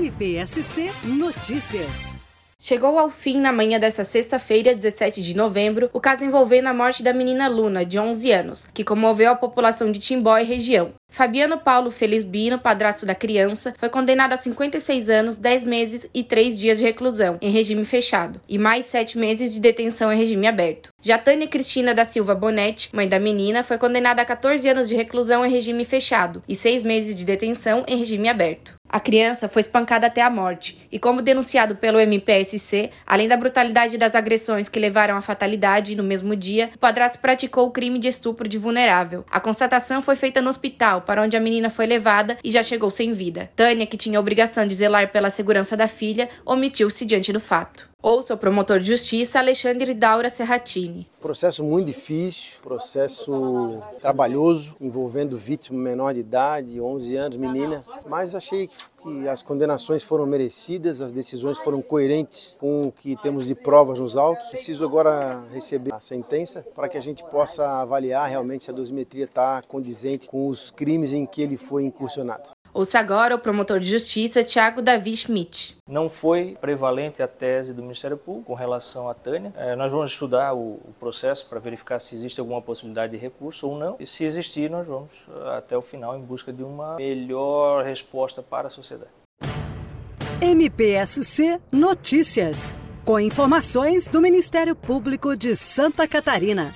MPSC Notícias. Chegou ao fim na manhã dessa sexta-feira, 17 de novembro, o caso envolvendo a morte da menina Luna, de 11 anos, que comoveu a população de Timbó e região. Fabiano Paulo Felizbino, padrasto da criança, foi condenado a 56 anos, 10 meses e 3 dias de reclusão, em regime fechado, e mais 7 meses de detenção em regime aberto. Já Tânia Cristina da Silva Bonetti, mãe da menina, foi condenada a 14 anos de reclusão em regime fechado e 6 meses de detenção em regime aberto. A criança foi espancada até a morte e, como denunciado pelo MPSC, além da brutalidade das agressões que levaram à fatalidade no mesmo dia, o padrasto praticou o crime de estupro de vulnerável. A constatação foi feita no hospital, para onde a menina foi levada e já chegou sem vida. Tânia, que tinha a obrigação de zelar pela segurança da filha, omitiu-se diante do fato. Ouça o promotor de justiça Alexandre Daura Serratini. Processo muito difícil, processo trabalhoso, envolvendo vítima menor de idade, 11 anos, menina. Mas achei que, que as condenações foram merecidas, as decisões foram coerentes com o que temos de provas nos autos. Preciso agora receber a sentença para que a gente possa avaliar realmente se a dosimetria está condizente com os crimes em que ele foi incursionado. Ouça agora o promotor de justiça Tiago Davi Schmidt. Não foi prevalente a tese do Ministério Público com relação à Tânia. É, nós vamos estudar o, o processo para verificar se existe alguma possibilidade de recurso ou não. E se existir, nós vamos até o final em busca de uma melhor resposta para a sociedade. MPSC Notícias. Com informações do Ministério Público de Santa Catarina.